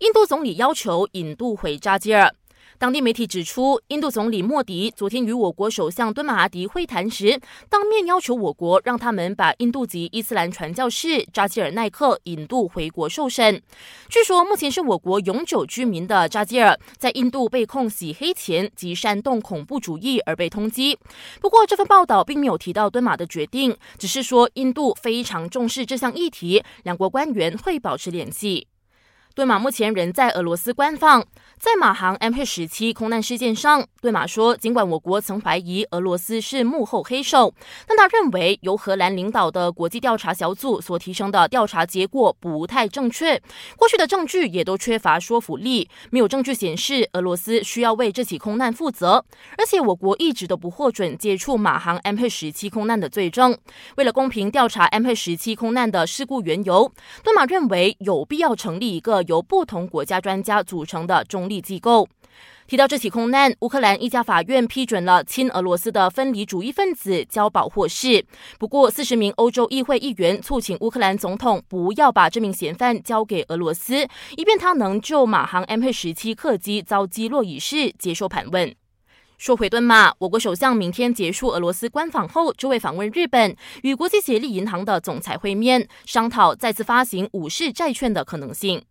印度总理要求引渡回扎基尔。当地媒体指出，印度总理莫迪昨天与我国首相敦马哈迪会谈时，当面要求我国让他们把印度籍伊斯兰传教士扎基尔奈克引渡回国受审。据说，目前是我国永久居民的扎基尔在印度被控洗黑钱及煽动恐怖主义而被通缉。不过，这份报道并没有提到敦马的决定，只是说印度非常重视这项议题，两国官员会保持联系。对马目前仍在俄罗斯官方。在马航 MH 十七空难事件上，对马说，尽管我国曾怀疑俄罗斯是幕后黑手，但他认为由荷兰领导的国际调查小组所提升的调查结果不太正确，过去的证据也都缺乏说服力，没有证据显示俄罗斯需要为这起空难负责，而且我国一直都不获准接触马航 MH 十七空难的罪证。为了公平调查 MH 十七空难的事故缘由，顿马认为有必要成立一个由不同国家专家组成的中。立机构提到这起空难，乌克兰一家法院批准了亲俄罗斯的分离主义分子交保获释。不过，四十名欧洲议会议员促请乌克兰总统不要把这名嫌犯交给俄罗斯，以便他能就马航 MH 十七客机遭击落一事接受盘问。说回敦马，我国首相明天结束俄罗斯官访后，就会访问日本，与国际协力银行的总裁会面，商讨再次发行武士债券的可能性。